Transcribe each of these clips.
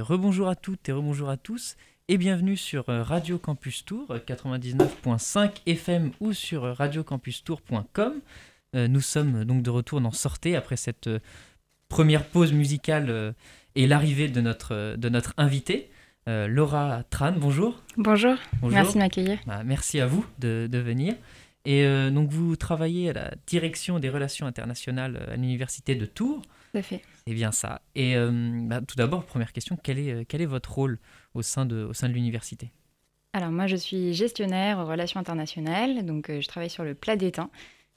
rebonjour à toutes et rebonjour à tous et bienvenue sur euh, Radio Campus Tour 99.5 FM ou sur radiocampustour.com. Nous sommes donc de retour dans Sortez après cette première pause musicale et l'arrivée de notre, de notre invité. Laura Tran, bonjour. bonjour. Merci de m'accueillir. Bah, merci à vous de, de venir. Et euh, donc, vous travaillez à la direction des relations internationales à l'université de Tours. Tout à fait. C'est bien ça. Et euh, bah, tout d'abord, première question, quel est, quel est votre rôle au sein de, au sein de l'université? Alors, moi, je suis gestionnaire aux relations internationales. Donc, euh, je travaille sur le Plat d'Étain,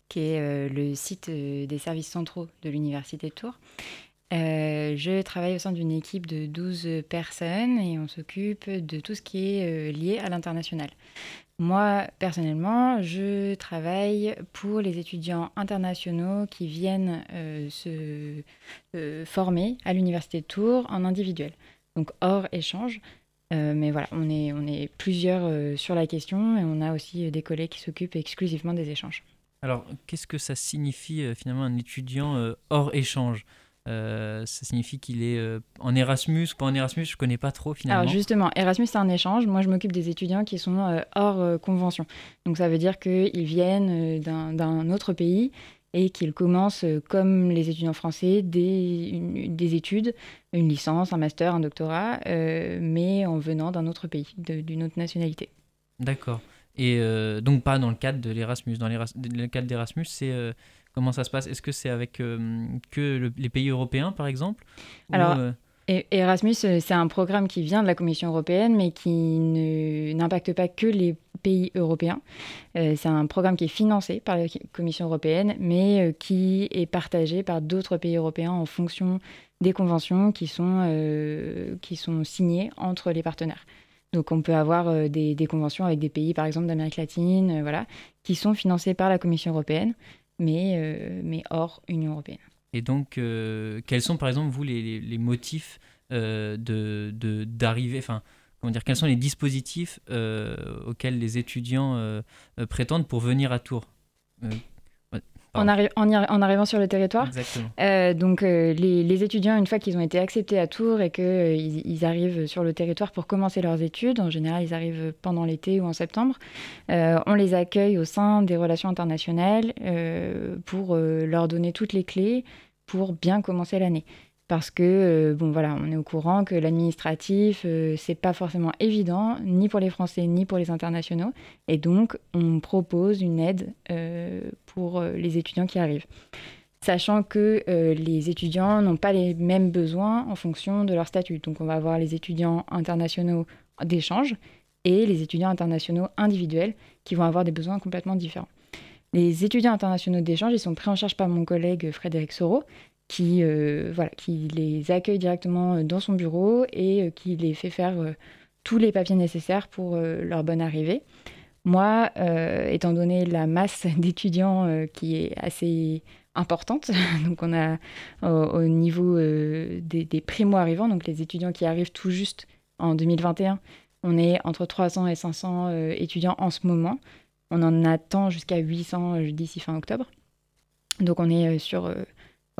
qui est le site des services centraux de l'université de Tours. je travaille au sein d'une équipe de 12 personnes et on s'occupe de tout ce qui est lié à l'international. Moi, personnellement, je travaille pour les étudiants internationaux qui viennent euh, se euh, former à l'Université de Tours en individuel, donc hors échange. Euh, mais voilà, on est, on est plusieurs sur la question et on a aussi des collègues qui s'occupent exclusivement des échanges. Alors, qu'est-ce que ça signifie finalement un étudiant hors échange? Euh, ça signifie qu'il est euh, en Erasmus ou pas en Erasmus, je connais pas trop finalement. Alors justement, Erasmus c'est un échange. Moi je m'occupe des étudiants qui sont euh, hors convention. Donc ça veut dire qu'ils viennent d'un autre pays et qu'ils commencent comme les étudiants français des, des, études, une licence, un master, un doctorat, mais en venant d'un autre pays, d'une autre nationalité. D'accord. Et donc pas dans le cadre de l'Erasmus. Dans le cadre d'Erasmus, c'est Comment ça se passe? Est-ce que c'est avec euh, que les pays européens, par exemple? Alors, euh, Erasmus, euh, c'est un programme qui vient de la Commission européenne, mais qui n'impacte pas que les pays européens. c'est un programme qui est financé par la Commission européenne, mais qui est partagé par d'autres pays européens en fonction des conventions qui sont, qui sont signées entre les partenaires. Donc on peut avoir des, des, conventions avec des pays, par exemple d'Amérique latine, voilà, qui sont financées par la Commission européenne mais, euh, mais hors Union européenne. Et donc, euh, quels sont par exemple, vous, les, motifs euh, de d'arriver, enfin, comment dire, quels sont les dispositifs auxquels les étudiants prétendent pour venir à Tours? En, en, arrivant sur le territoire. Euh, donc euh, les, étudiants, une fois qu'ils ont été acceptés à Tours et qu'ils euh, ils arrivent sur le territoire pour commencer leurs études, en général ils arrivent pendant l'été ou en septembre, on les accueille au sein des relations internationales pour leur donner toutes les clés pour bien commencer l'année. Parce que bon voilà, on est au courant que l'administratif c'est pas forcément évident ni pour les Français ni pour les internationaux. Et donc on propose une aide pour les étudiants qui arrivent. Sachant que les étudiants n'ont pas les mêmes besoins en fonction de leur statut. Donc on va avoir les étudiants internationaux d'échange et les étudiants internationaux individuels qui vont avoir des besoins complètement différents. Les étudiants internationaux d'échange, ils sont pris en charge par mon collègue Frédéric Soro, qui, euh, voilà, qui les accueille directement euh, dans son bureau et euh, qui les fait faire tous les papiers nécessaires pour leur bonne arrivée. Moi, étant donné la masse d'étudiants qui est assez importante, donc on a au niveau des, des primo-arrivants, donc les étudiants qui arrivent tout juste en 2021, on est entre 300 et 500 étudiants en ce moment. On en attend jusqu'à 800 d'ici fin octobre. Donc on est sur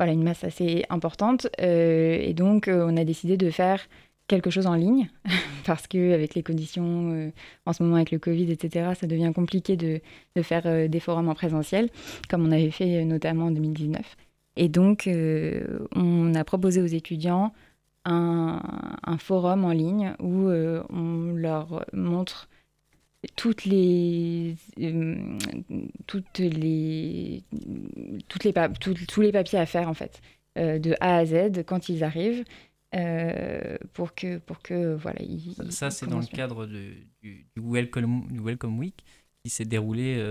voilà, une masse assez importante. Euh, et donc, euh, on a décidé de faire quelque chose en ligne, parce qu'avec les conditions euh, en ce moment avec le Covid, etc., ça devient compliqué de, de faire des forums en présentiel, comme on avait fait notamment en 2019. Et donc, on a proposé aux étudiants un, forum en ligne où on leur montre toutes les, euh, toutes les, toutes les tous les papiers à faire en fait, euh, de A à Z quand ils arrivent, euh, pour que, pour que voilà. ça, c'est dans le cadre du, du, Welcome, du Welcome Week qui s'est déroulé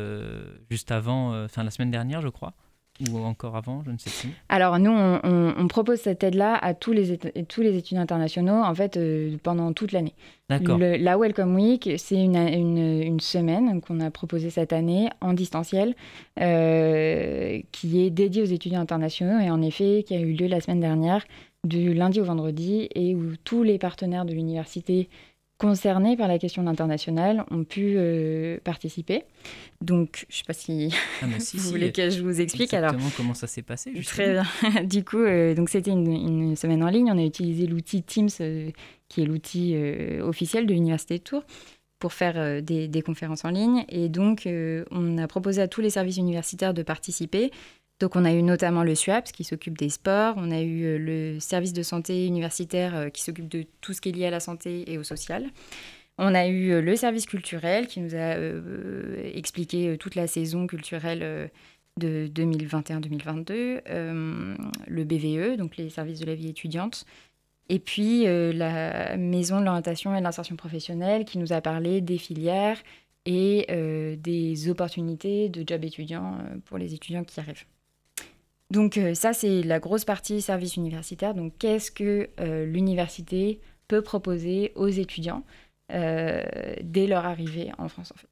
juste avant, enfin la semaine dernière, je crois ou encore avant, je ne sais plus Alors nous, on, propose cette aide-là à tous les, tous les étudiants internationaux, en fait, euh, pendant toute l'année. D'accord. La Welcome Week, c'est une, une, semaine qu'on a proposée cette année en distanciel, euh, qui est dédiée aux étudiants internationaux et en effet, qui a eu lieu la semaine dernière, du lundi au vendredi, et où tous les partenaires de l'université concernés par la question internationale ont pu participer. Donc, je ne sais pas si, ah, vous voulez que je vous explique. Exactement alors, comment ça s'est passé Très bien. du coup, donc c'était une, une, semaine en ligne. On a utilisé l'outil Teams, qui est l'outil officiel de l'Université de Tours pour faire euh, des, conférences en ligne. Et donc, euh, on a proposé à tous les services universitaires de participer. Donc, on a eu notamment le SUAPS qui s'occupe des sports, on a eu euh, le service de santé universitaire qui s'occupe de tout ce qui est lié à la santé et au social. On a eu le service culturel qui nous a expliqué toute la saison culturelle de 2021-2022, le BVE, donc les services de la vie étudiante, et puis euh, la maison de l'orientation et de l'insertion professionnelle qui nous a parlé des filières et euh, des opportunités de job étudiants euh, pour les étudiants qui arrivent. Donc ça, c'est la grosse partie service universitaire. Donc qu'est-ce que l'université peut proposer aux étudiants dès leur arrivée en France en fait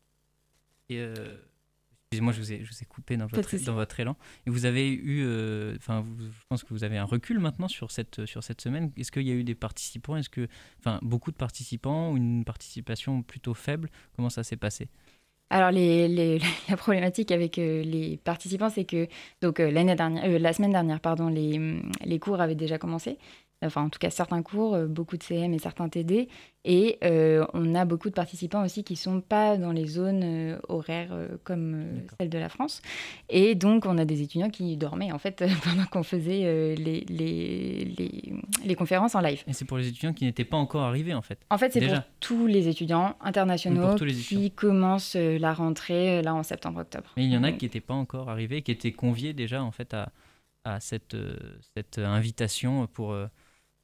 Excusez-moi, je vous ai, je vous ai coupé dans votre, dans votre élan. Et vous avez eu, euh, enfin, je pense que vous avez un recul maintenant sur cette, sur cette semaine. Est-ce qu'il y a eu des participants? Est-ce que, enfin, beaucoup de participants ou une participation plutôt faible? Comment ça s'est passé? Alors la problématique avec euh, les participants, c'est que donc euh, dernière, la semaine dernière, pardon, les cours avaient déjà commencé enfin en tout cas certains cours, euh, beaucoup de CM et certains TD. Et euh, on a beaucoup de participants aussi qui ne sont pas dans les zones euh, horaires comme celle de la France. Et donc on a des étudiants qui dormaient en fait pendant qu'on faisait les, les, les, conférences en live. Et c'est pour les étudiants qui n'étaient pas encore arrivés en fait En fait c'est pour tous les étudiants internationaux qui commencent la rentrée là en septembre-octobre. Mais il y en a qui n'étaient pas encore arrivés, qui étaient conviés déjà en fait à, à cette, cette invitation pour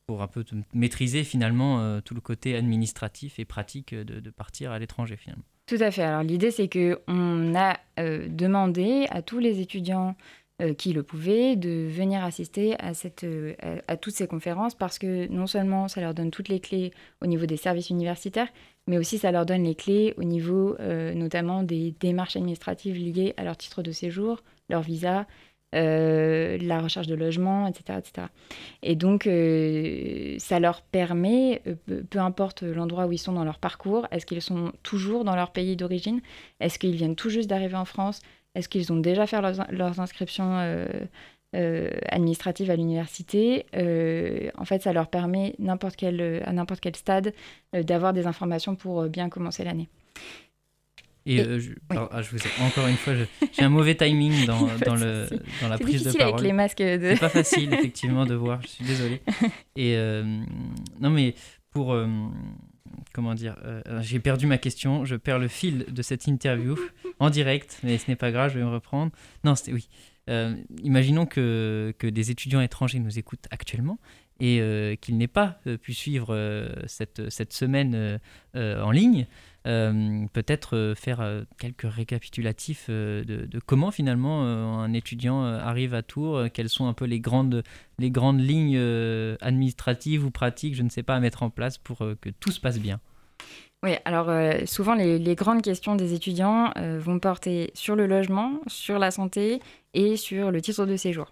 pour un peu maîtriser finalement euh, tout le côté administratif et pratique de, partir à l'étranger finalement. Tout à fait. Alors l'idée c'est que on a euh, demandé à tous les étudiants euh, qui le pouvaient de venir assister à, toutes ces conférences parce que non seulement ça leur donne toutes les clés au niveau des services universitaires, mais aussi ça leur donne les clés au niveau notamment des démarches administratives liées à leur titre de séjour, leur visa, euh, la recherche de logement, etc. etc. Et donc, euh, ça leur permet, euh, peu importe l'endroit où ils sont dans leur parcours, est-ce qu'ils sont toujours dans leur pays d'origine? Est-ce qu'ils viennent tout juste d'arriver en France? Est-ce qu'ils ont déjà fait leurs, inscriptions administratives à l'université? En fait, ça leur permet, à n'importe quel stade, d'avoir des informations pour bien commencer l'année. Et, euh, je, ah, je, vous ai, encore une fois, j'ai un mauvais timing dans, dans, le, dans la prise de parole. avec les masques. De... C'est pas facile, effectivement, de voir. Je suis désolé. Et euh, non, mais pour. Euh, comment dire J'ai perdu ma question. Je perds le fil de cette interview en direct, mais ce n'est pas grave, je vais me reprendre. Non, c'était. Oui. imaginons que, que des étudiants étrangers nous écoutent actuellement et qu'ils n'aient pas pu suivre cette, cette semaine en ligne. Euh, peut-être euh, faire euh, quelques récapitulatifs de, comment finalement un étudiant arrive à Tours, quelles sont un peu les grandes, les grandes lignes administratives ou pratiques, je ne sais pas, à mettre en place pour que tout se passe bien. Oui, alors souvent les, les, grandes questions des étudiants vont porter sur le logement, sur la santé et sur le titre de séjour.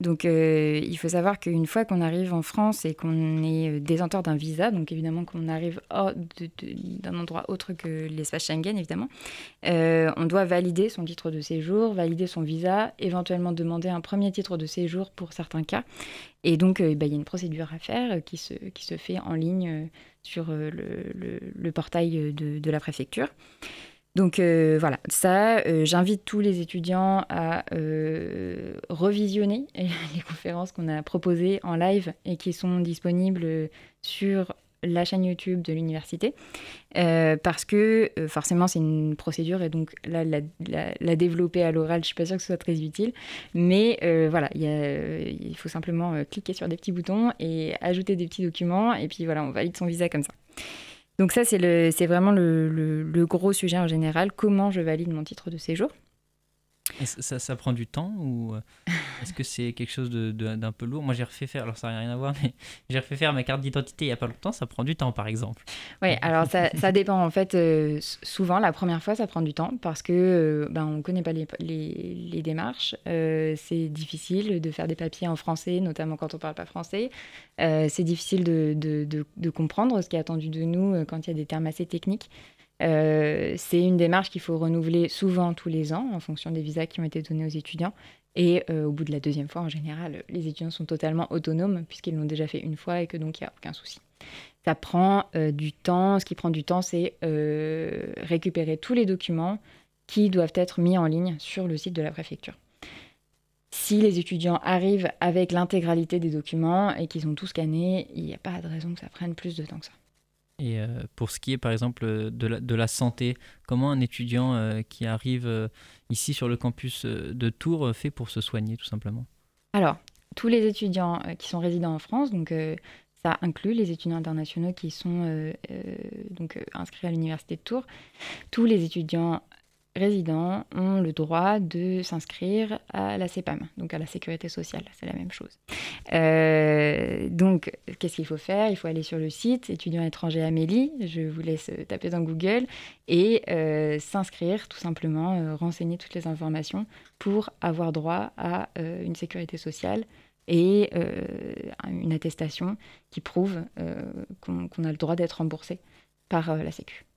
Donc, euh, il faut savoir qu'une fois qu'on arrive en France et qu'on est euh, détenteur d'un visa, donc évidemment qu'on arrive d'un endroit autre que l'espace Schengen, évidemment, euh, on doit valider son titre de séjour, valider son visa, éventuellement demander un premier titre de séjour pour certains cas. Et donc, bah, il y a une procédure à faire qui se, fait en ligne sur le, portail de la préfecture. Donc euh, voilà, ça, euh, j'invite tous les étudiants à euh, revisionner les conférences qu'on a proposées en live et qui sont disponibles sur la chaîne YouTube de l'université, parce que forcément c'est une procédure et donc là, la, développer à l'oral, je suis pas sûre que ce soit très utile, mais voilà, il faut simplement cliquer sur des petits boutons et ajouter des petits documents, et puis voilà, on valide son visa comme ça. Donc ça, c'est vraiment le, gros sujet en général, comment je valide mon titre de séjour? Ça, ça, prend du temps ou euh, est-ce que c'est quelque chose d'un peu lourd? Moi, j'ai refait faire, alors ça n'a rien à voir, mais j'ai refait faire ma carte d'identité il n'y a pas longtemps, ça prend du temps par exemple. Oui, alors ça, ça, dépend en fait. Euh, souvent, la première fois, ça prend du temps parce que euh, ben, ne connaît pas les, les, démarches. c'est difficile de faire des papiers en français, notamment quand on ne parle pas français. c'est difficile de, de, comprendre ce qui est attendu de nous quand il y a des termes assez techniques. Euh, c'est une démarche qu'il faut renouveler souvent tous les ans en fonction des visas qui ont été donnés aux étudiants. Et euh, au bout de la deuxième fois, en général, les étudiants sont totalement autonomes puisqu'ils l'ont déjà fait une fois et que donc il n'y a aucun souci. Ça prend euh, du temps. Ce qui prend du temps, c'est récupérer tous les documents qui doivent être mis en ligne sur le site de la préfecture. Si les étudiants arrivent avec l'intégralité des documents et qu'ils ont tout scanné, il n'y a pas de raison que ça prenne plus de temps que ça. Et euh, pour ce qui est par exemple de la, de la santé, comment un étudiant euh, qui arrive euh, ici sur le campus de Tours fait pour se soigner tout simplement Alors, tous les étudiants qui sont résidents en France, donc ça inclut les étudiants internationaux qui sont donc inscrits à l'université de Tours, tous les étudiants résidents ont le droit de s'inscrire à la CEPAM, donc à la sécurité sociale, c'est la même chose. Euh, donc, qu'est-ce qu'il faut faire? Il faut aller sur le site étudiant étranger Amélie, je vous laisse taper dans Google, et euh, s'inscrire tout simplement, euh, renseigner toutes les informations pour avoir droit à une sécurité sociale et une attestation qui prouve qu'on a le droit d'être remboursé par la Sécu.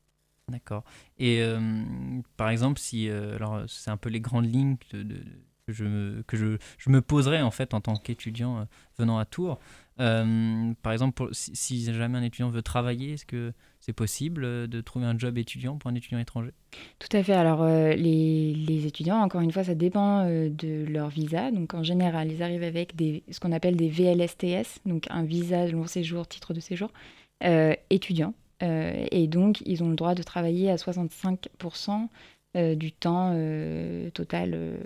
D'accord. Et euh, par exemple, si euh, alors c'est un peu les grandes lignes que je me, que je, je me poserais en fait en tant qu'étudiant euh, venant à Tours. par exemple, si, jamais un étudiant veut travailler, est-ce que c'est possible de trouver un job étudiant pour un étudiant étranger? Tout à fait. Alors, les, les, étudiants, encore une fois, ça dépend de leur visa. Donc, en général, ils arrivent avec des, ce qu'on appelle des VLSTS, donc un visa de long séjour, titre de séjour, étudiant. Euh, et donc, ils ont le droit de travailler à 65% euh, du temps euh, total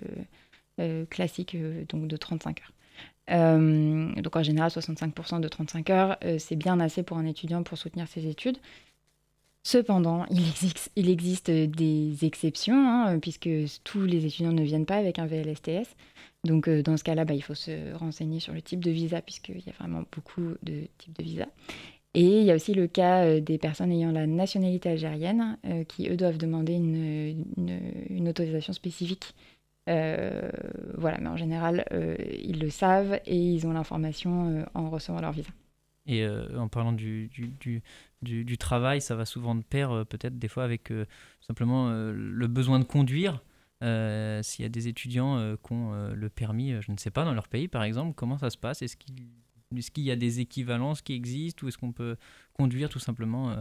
classique, donc de 35 heures. donc en général, 65% de 35 heures, c'est bien assez pour un étudiant pour soutenir ses études. Cependant, il existe, des exceptions, hein, puisque tous les étudiants ne viennent pas avec un VLSTS. Donc dans ce cas-là, bah, il faut se renseigner sur le type de visa, puisqu'il y a vraiment beaucoup de types de visa. Et il y a aussi le cas euh, des personnes ayant la nationalité algérienne, euh, qui, eux, doivent demander une, autorisation spécifique. Euh, voilà, mais en général, ils le savent et ils ont l'information en recevant leur visa. Et en parlant du, travail, ça va souvent de pair, peut-être des fois, avec simplement le besoin de conduire. S'il y a des étudiants qui ont le permis, je ne sais pas, dans leur pays, par exemple, comment ça se passe? Est-ce qu'ils est-ce qu'il y a des équivalences qui existent ou est-ce qu'on peut conduire tout simplement euh,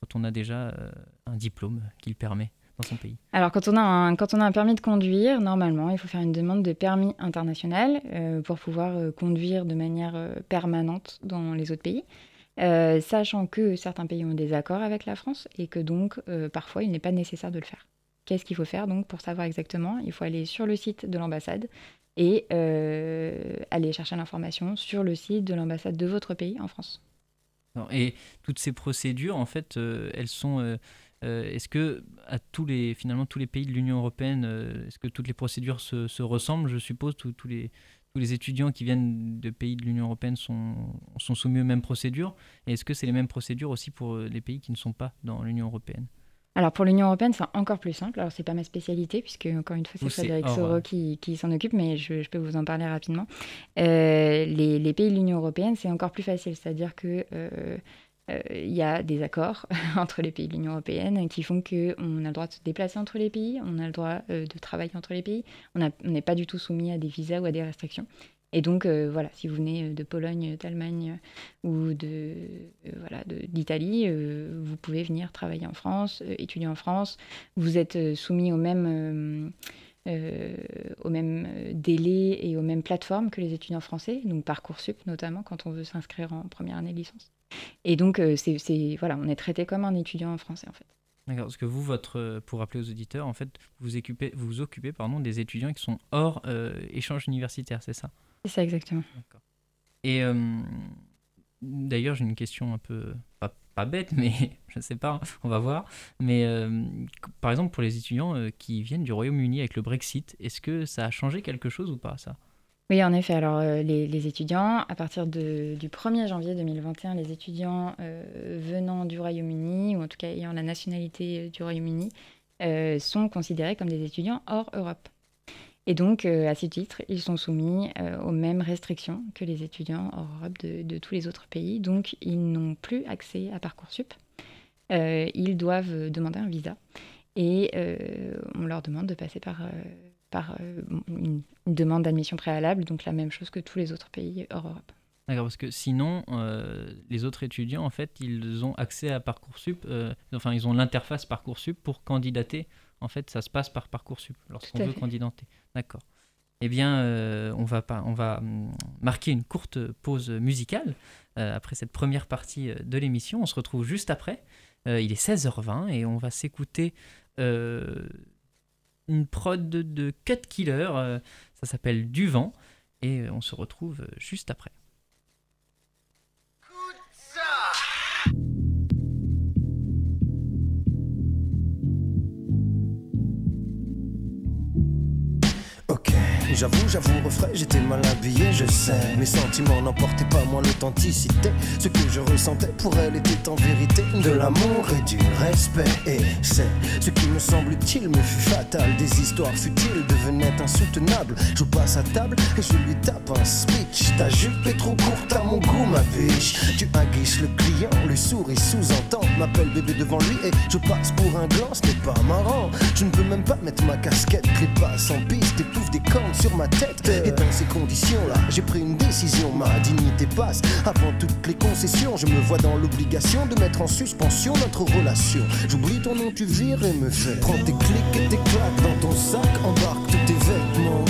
quand on a déjà euh, un diplôme qui le permet dans son pays? Alors quand on, a un, quand on a un permis de conduire, normalement, il faut faire une demande de permis international euh, pour pouvoir conduire de manière permanente dans les autres pays. sachant que certains pays ont des accords avec la France et que donc parfois il n'est pas nécessaire de le faire. Qu'est-ce qu'il faut faire donc pour savoir exactement Il faut aller sur le site de l'ambassade et euh, aller chercher l'information sur le site de l'ambassade de votre pays en France. Et toutes ces procédures, en fait, euh, elles sont. Euh, est-ce que à tous les finalement tous les pays de l'Union européenne, est-ce que toutes les procédures se, ressemblent Je suppose tous les tous les étudiants qui viennent de pays de l'Union européenne sont, sont soumis aux mêmes procédures? Et est-ce que c'est les mêmes procédures aussi pour les pays qui ne sont pas dans l'Union européenne? Alors pour l'Union européenne, c'est encore plus simple. Alors c'est pas ma spécialité puisque encore une fois c'est Frédéric Soro qui, s'en occupe, mais je, peux vous en parler rapidement. Euh, les, pays de l'Union européenne, c'est encore plus facile, c'est-à-dire que euh, euh, il y a des accords entre les pays de l'Union européenne qui font qu'on a le droit de se déplacer entre les pays, on a le droit de travailler entre les pays, on n'est pas du tout soumis à des visas ou à des restrictions. Et donc, euh, voilà, si vous venez euh, de Pologne, d'Allemagne euh, ou de, voilà, d'Italie, vous pouvez venir travailler en France, étudier en France. Vous êtes soumis au même, au même délai et aux mêmes plateformes que les étudiants français, donc Parcoursup notamment, quand on veut s'inscrire en première année de licence. Et donc, c'est, voilà, on est traité comme un étudiant français, en fait. D'accord, parce que vous, votre, pour rappeler aux auditeurs, en fait, vous occupez, vous, occupez pardon, des étudiants qui sont hors échange universitaire, c'est ça? C'est ça exactement. Et euh, d'ailleurs, j'ai une question un peu pas, bête, mais je ne sais pas, on va voir. Mais par exemple, pour les étudiants qui viennent du Royaume-Uni avec le Brexit, est-ce que ça a changé quelque chose ou pas, ça? Oui, en effet. Alors, les, étudiants, à partir du 1er janvier 2021, les étudiants venant du Royaume-Uni, ou en tout cas ayant la nationalité du Royaume-Uni, sont considérés comme des étudiants hors Europe. Et donc, euh, à ce titre, ils sont soumis euh, aux mêmes restrictions que les étudiants hors Europe de, tous les autres pays. Donc, ils n'ont plus accès à Parcoursup. Euh, ils doivent demander un visa. Et on leur demande de passer par, par une, demande d'admission préalable, donc la même chose que tous les autres pays hors Europe. D'accord, parce que sinon, les autres étudiants, en fait, ils ont accès à Parcoursup, enfin, ils ont l'interface Parcoursup pour candidater en fait, ça se passe par Parcoursup lorsqu'on veut candidater. D'accord. Eh bien, euh, on va, pas, on va hum, marquer une courte pause musicale euh, après cette première partie euh, de l'émission. On se retrouve juste après. il est 16h20 et on va s'écouter une prod de, de Cut Killer. ça s'appelle Du vent et on se retrouve juste après. J'avoue, j'avoue, refrain, j'étais mal habillé, je sais. Mes sentiments n'emportaient pas moins l'authenticité. Ce que je ressentais pour elle était en vérité de l'amour et du respect. Et c'est ce qui me semble utile me fut fatal. Des histoires futiles devenaient insoutenables. Je passe à table et je lui tape un speech. Ta jupe est trop courte à mon goût, ma biche. Tu aguiches le client, le souris sous-entend. M'appelle bébé devant lui et je passe pour un gland, ce n'est pas marrant. Je ne peux même pas mettre ma casquette, les passes en piste, épouffe des cornes sur ma tête. Et dans ces conditions-là, j'ai pris une décision. Ma dignité passe avant toutes les concessions. Je me vois dans l'obligation de mettre en suspension notre relation. J'oublie ton nom, tu vires et me fais. Prends tes clics et tes claques dans ton sac, embarque tous tes vêtements.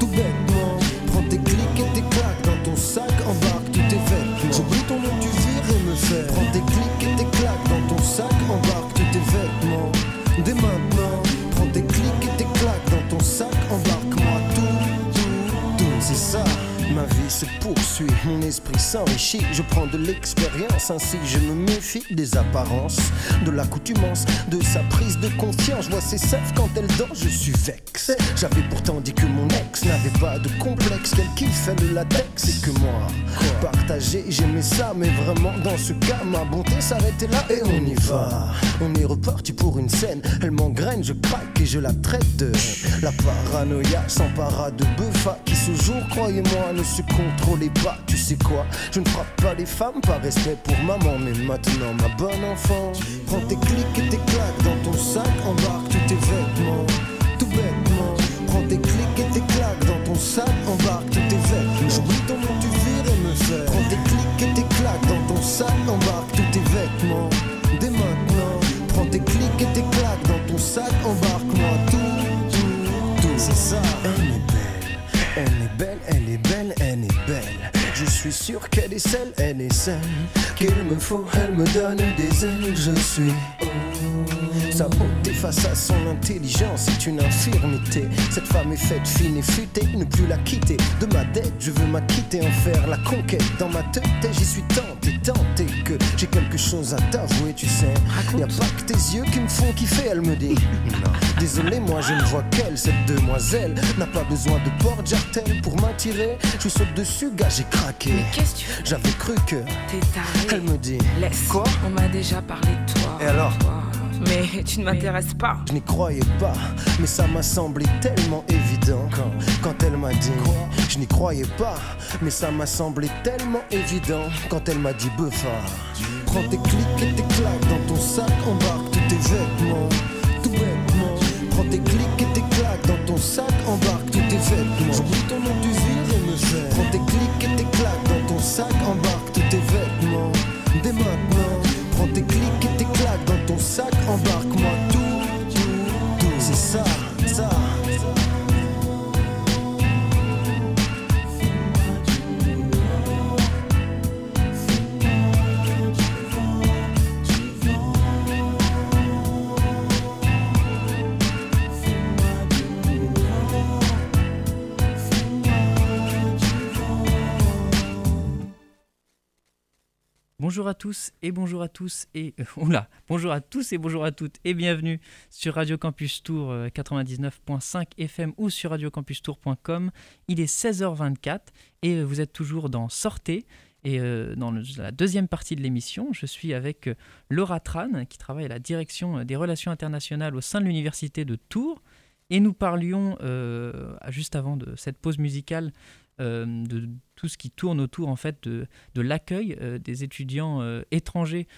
Tout bêtement, prends tes clics et tes claques dans ton sac, embarque tous tes vêtements. Ma vie se poursuit, mon esprit s'enrichit. Je prends de l'expérience, ainsi je me méfie des apparences, de l'accoutumance, de sa prise de confiance. Je vois ses seufs quand elle dort, je suis vexé. J'avais pourtant dit que mon ex n'avait pas de complexe, qu'elle kiffait le latex et que moi, partager, j'aimais ça. Mais vraiment, dans ce cas, ma bonté s'arrêtait là et on y va. On est reparti pour une scène, elle m'engraine, je craque et je la traite de la paranoïa s'empara de buffa qui ce jour, croyez-moi, ne se contrôlez pas, tu sais quoi Je ne frappe pas les femmes par respect pour maman, mais maintenant ma bonne enfant, prends tes clics et tes claques dans ton sac, embarque tous tes vêtements, tout bêtement. Prends tes clics et tes claques dans ton sac, embarque tous tes vêtements. J'oublie ton nom, tu vires et me fais. Prends tes clics et tes claques dans ton sac, embarque tous tes vêtements. Dès maintenant, prends tes clics et tes claques dans ton sac, embarque-moi tout, tout, tout. C'est ça. Elle est belle, elle est belle, elle est belle. Je suis sûr qu'elle est celle, elle est celle qu'il me faut. Elle me donne des ailes, je suis. Sa beauté face à son intelligence est une infirmité. Cette femme est faite fine et futée, ne plus la quitter. De ma dette, je veux m'acquitter, en faire la conquête. Dans ma tête, j'y suis tenté que j'ai quelque chose à t'avouer, tu sais. Y a pas que tes yeux qui me font kiffer, elle me dit. Désolé, moi je ne vois qu'elle, cette demoiselle. N'a pas besoin de porte jartel pour m'attirer. Je saute dessus, gars, j'ai craqué. J'avais cru que. T'es taré. Elle me dit. Laisse. Quoi? On m'a déjà parlé de toi. Et alors? Mais tu ne m'intéresses pas. Je n'y croyais pas, mais ça m'a semblé tellement évident quand, quand elle m'a dit. Je n'y croyais pas, mais ça m'a semblé tellement évident quand elle m'a dit Buffa. Prends tes clics et tes claques dans ton sac, embarque tous tes vêtements, tout bêtement. Prends tes clics et tes claques dans ton sac, embarque tous tes vêtements. J'oublie ton nom du vire et me fais. Prends tes clics et tes claques dans ton sac, embarque tous tes vêtements. Dès maintenant, prends tes clics sac, embarque-moi tout, Bonjour à tous et bonjour à tous et euh, oula, bonjour à tous et bonjour à toutes et bienvenue sur Radio Campus Tour euh, 99.5 FM ou sur radiocampustour.com. Il est 16h24 et euh, vous êtes toujours dans Sortez et dans la deuxième partie de l'émission, je suis avec Laura Tran qui travaille à la direction des relations internationales au sein de l'université de Tours et nous parlions juste avant de cette pause musicale euh, de tout ce qui tourne autour en fait de, de l'accueil euh, des étudiants euh, étrangers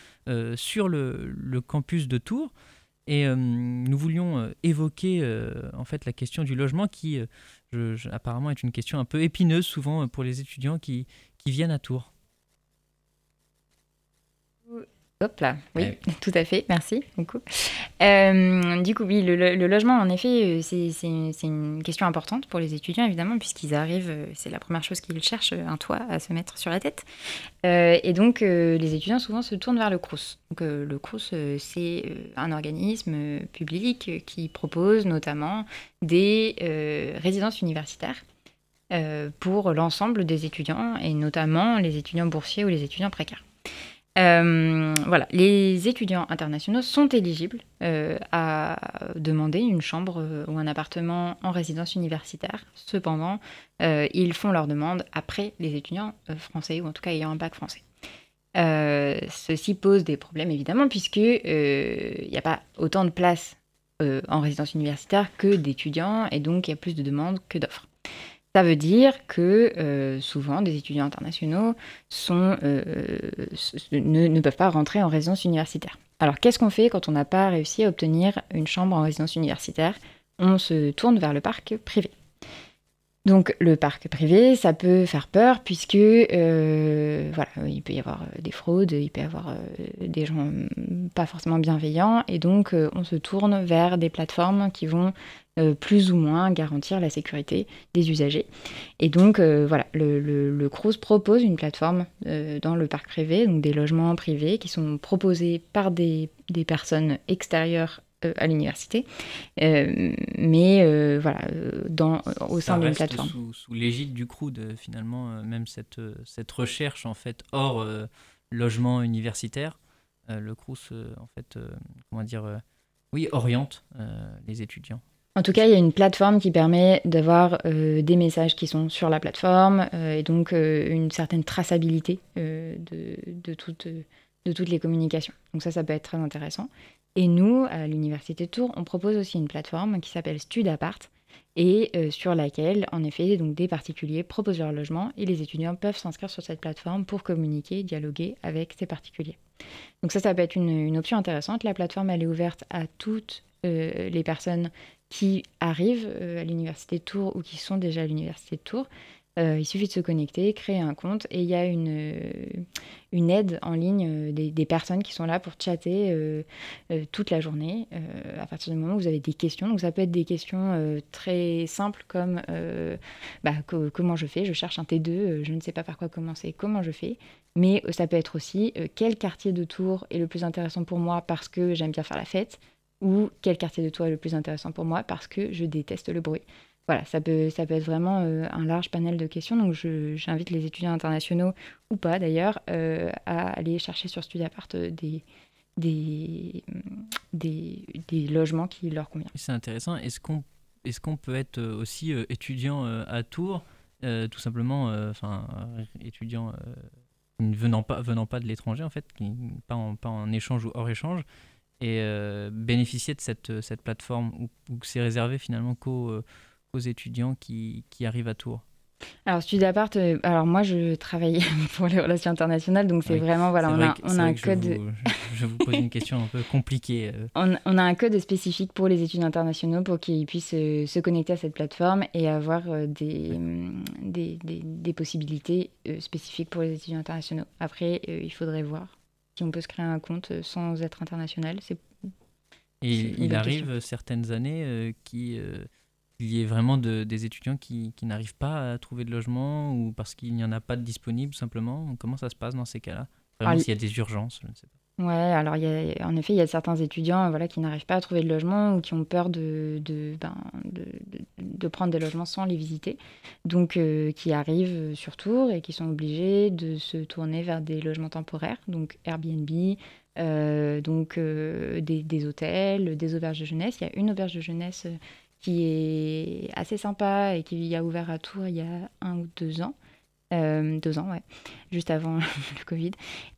sur le, le, campus de Tours. Et nous voulions évoquer en fait la question du logement qui apparemment est une question un peu épineuse souvent pour les étudiants qui, qui viennent à Tours. Hop là, oui, tout à fait, merci beaucoup. Euh, du coup, oui, le, logement, en effet, euh, c'est une question importante pour les étudiants, évidemment, puisqu'ils arrivent, euh, c'est la première chose qu'ils cherchent, un toit à se mettre sur la tête. et donc, les étudiants, souvent, se tournent vers le CRUS. Donc, le CRUS, c'est un organisme public qui propose notamment des résidences universitaires. pour l'ensemble des étudiants, et notamment les étudiants boursiers ou les étudiants précaires. Euh, voilà, les étudiants internationaux sont éligibles euh, à demander une chambre euh, ou un appartement en résidence universitaire. Cependant, ils font leur demande après les étudiants français ou en tout cas ayant un bac français. ceci pose des problèmes évidemment puisque il n'y a pas autant de places en résidence universitaire que d'étudiants et donc il y a plus de demandes que d'offres. Ça veut dire que euh, souvent des étudiants internationaux euh, ne, peuvent pas rentrer en résidence universitaire. Alors qu'est-ce qu'on fait quand on n'a pas réussi à obtenir une chambre en résidence universitaire? On se tourne vers le parc privé. Donc le parc privé, ça peut faire peur puisque euh, voilà, il peut y avoir des fraudes, il peut y avoir des gens pas forcément bienveillants et donc on se tourne vers des plateformes qui vont euh, plus ou moins garantir la sécurité des usagers. Et donc, euh, voilà, le, le, CRUS propose une plateforme euh, dans le parc privé, donc des logements privés qui sont proposés par des, des personnes extérieures à l'université, mais voilà, dans, au sein d'une plateforme. Sous, sous l'égide du CRUD, finalement, même cette, cette recherche en fait hors logement universitaire, le CRUS en fait, comment dire, oui, oriente les étudiants. En tout cas, il y a une plateforme qui permet d'avoir euh, des messages qui sont sur la plateforme euh, et donc euh, une certaine traçabilité de, toutes les communications. Donc ça, ça peut être très intéressant. Et nous, à l'Université de Tours, on propose aussi une plateforme qui s'appelle Studapart et sur laquelle, en effet, donc des particuliers proposent leur logement et les étudiants peuvent s'inscrire sur cette plateforme pour communiquer, dialoguer avec ces particuliers. Donc ça, ça peut être une, une option intéressante. La plateforme, elle est ouverte à toutes les personnes qui arrivent euh, à l'université de Tours ou qui sont déjà à l'université de Tours. Euh, il suffit de se connecter, créer un compte et il y a une, euh, une aide en ligne des, personnes qui sont là pour chatter toute la journée à partir du moment où vous avez des questions. Donc ça peut être des questions très simples comme bah, comment je fais, je cherche un T2, je ne sais pas par quoi commencer, comment je fais. Mais ça peut être aussi quel quartier de Tours est le plus intéressant pour moi parce que j'aime bien faire la fête ou quel quartier de tour est le plus intéressant pour moi parce que je déteste le bruit. Voilà, ça peut, ça peut être vraiment euh, un large panel de questions. Donc, j'invite les étudiants internationaux, ou pas d'ailleurs, euh, à aller chercher sur StudiaPart euh, des, des, des, des, logements qui leur conviennent. C'est intéressant. Est-ce qu'on est qu'on peut être aussi étudiant à Tours, tout simplement, enfin, étudiant venant, pas, venant pas de l'étranger, en fait, pas en, pas en échange ou hors échange et euh, bénéficier de cette, cette plateforme ou, que c'est réservé finalement qu'aux euh, étudiants qui, qui, arrivent à Tours alors, Studiapart, euh, alors moi je travaille pour les relations internationales, donc c'est vraiment, voilà, on a, on a un code. Je, vous, je vous pose une question un peu compliquée. On, on, a un code spécifique pour les étudiants internationaux pour qu'ils puissent se connecter à cette plateforme et avoir des, des, des, des, possibilités spécifiques pour les étudiants internationaux. Après, il faudrait voir si on peut se créer un compte euh, sans être international. C'est et il arrive certaines années euh, qu'il y ait vraiment de, des étudiants qui, qui n'arrivent pas à trouver de logement ou parce qu'il n'y en a pas de disponible simplement. Comment ça se passe dans ces cas-là? Vraiment, s'il y a des urgences, je ne sais pas. Ouais, alors y a, en effet, il y a certains étudiants voilà, qui n'arrivent pas à trouver de logement ou qui ont peur de, de, ben, de, de prendre des logements sans les visiter. Donc, euh, qui arrivent sur Tours et qui sont obligés de se tourner vers des logements temporaires, donc Airbnb, euh, donc euh, des, des, hôtels, des auberges de jeunesse. Il y a une auberge de jeunesse qui est assez sympa et qui a ouvert à Tours il y a un ou deux ans. Euh, deux ans, ouais, juste avant le Covid,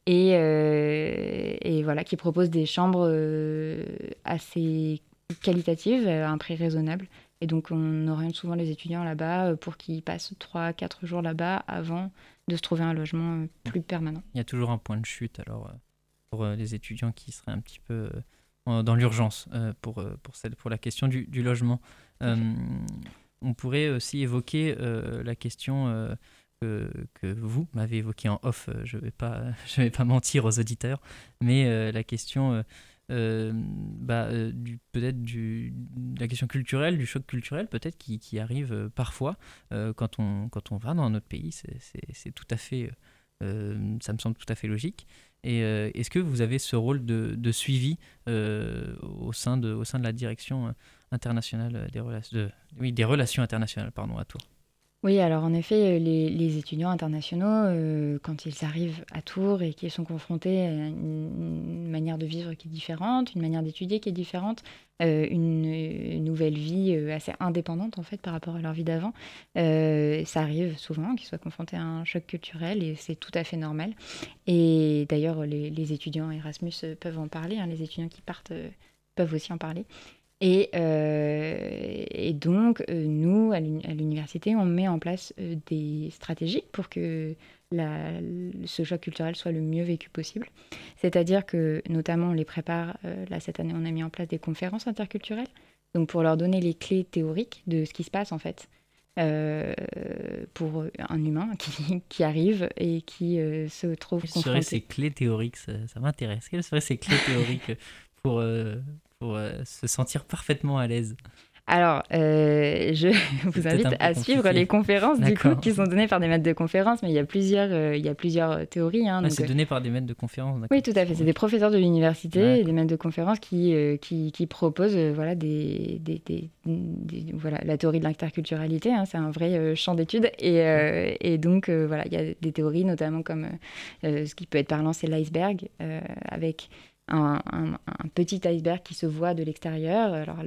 et, euh, et, voilà, qui propose des chambres euh, assez qualitatives à un prix raisonnable. Et donc, on oriente souvent les étudiants là-bas pour qu'ils passent 3-4 jours là-bas avant de se trouver un logement plus permanent. Il y a toujours un point de chute alors pour les étudiants qui seraient un petit peu dans l'urgence pour, pour, pour la question du, du logement. on pourrait aussi évoquer la question que, vous m'avez évoqué en off, euh, je ne vais, pas, mentir aux auditeurs, mais euh, la question euh, bah, peut-être du, la question culturelle, du choc culturel peut-être qui, arrive parfois quand, on, va dans notre pays, c'est tout à fait, ça me semble tout à fait logique. Est-ce que vous avez ce rôle de, suivi au, sein de, la direction internationale des relations internationales pardon, à Tours? Oui, alors en effet, euh, les, étudiants internationaux, euh, quand ils arrivent à Tours et qu'ils sont confrontés à une, manière de vivre qui est différente, une manière d'étudier qui est différente, euh, une, nouvelle vie assez indépendante en fait par rapport à leur vie d'avant, ça arrive souvent qu'ils soient confrontés à un choc culturel et c'est tout à fait normal. Et d'ailleurs, les, étudiants Erasmus peuvent en parler, hein, les étudiants qui partent peuvent aussi en parler. Et, euh, et, donc, euh, nous, à l'université, on met en place euh, des stratégies pour que la, ce choc culturel soit le mieux vécu possible. C'est-à-dire que, notamment, on les prépare, là, cette année, on a mis en place des conférences interculturelles, donc pour leur donner les clés théoriques de ce qui se passe, en fait, pour un humain qui, qui, arrive et qui se trouve Quelles seraient ces clés théoriques? Ça, ça m'intéresse. Quelles seraient ces clés théoriques pour pour euh, se sentir parfaitement à l'aise alors, euh, je vous invite à suivre les conférences du coup qui sont données par des maîtres de conférences, mais il y a plusieurs, euh, il y a plusieurs théories. Hein, c'est donné par des maîtres de conférences. Oui, tout à fait. C'est des professeurs de l'université, des maîtres de conférences qui, qui, qui, proposent voilà des, des, des, voilà la théorie de l'interculturalité. Hein, c'est un vrai champ d'études et, et donc voilà il y a des théories notamment comme ce qui peut être parlant, c'est l'iceberg avec un, petit iceberg qui se voit de l'extérieur. Alors,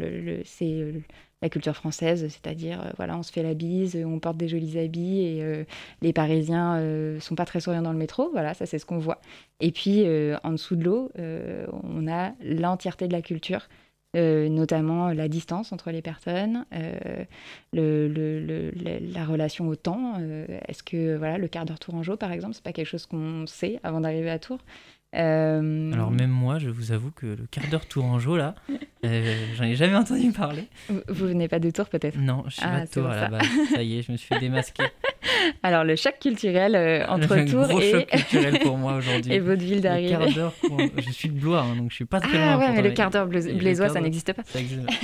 c'est euh, la culture française, c'est-à-dire, euh, voilà, on se fait la bise, on porte des jolis habits et euh, les Parisiens ne sont pas très souriants dans le métro. Voilà, ça, c'est ce qu'on voit. Et puis, en dessous de l'eau, on a l'entièreté de la culture. notamment la distance entre les personnes, la relation au temps. Est-ce que voilà, le quart d'heure Tourangeau, par exemple, c'est pas quelque chose qu'on sait avant d'arriver à Tours? Euh, Alors même moi, je vous avoue que le quart d'heure Tourangeau, là, euh, j'en ai jamais entendu parler. Vous, venez pas de Tours peut-être? Non, je suis ah, pas de Tours à la base. Ça y est, je me suis fait démasquer. Alors le choc culturel euh, entre un Tours gros et... choc culturel pour moi aujourd'hui. et votre ville d'arrivée. je suis de Blois, hein, donc je suis pas très ah, loin. ouais, mais le quart d'heure blésois, ça n'existe pas.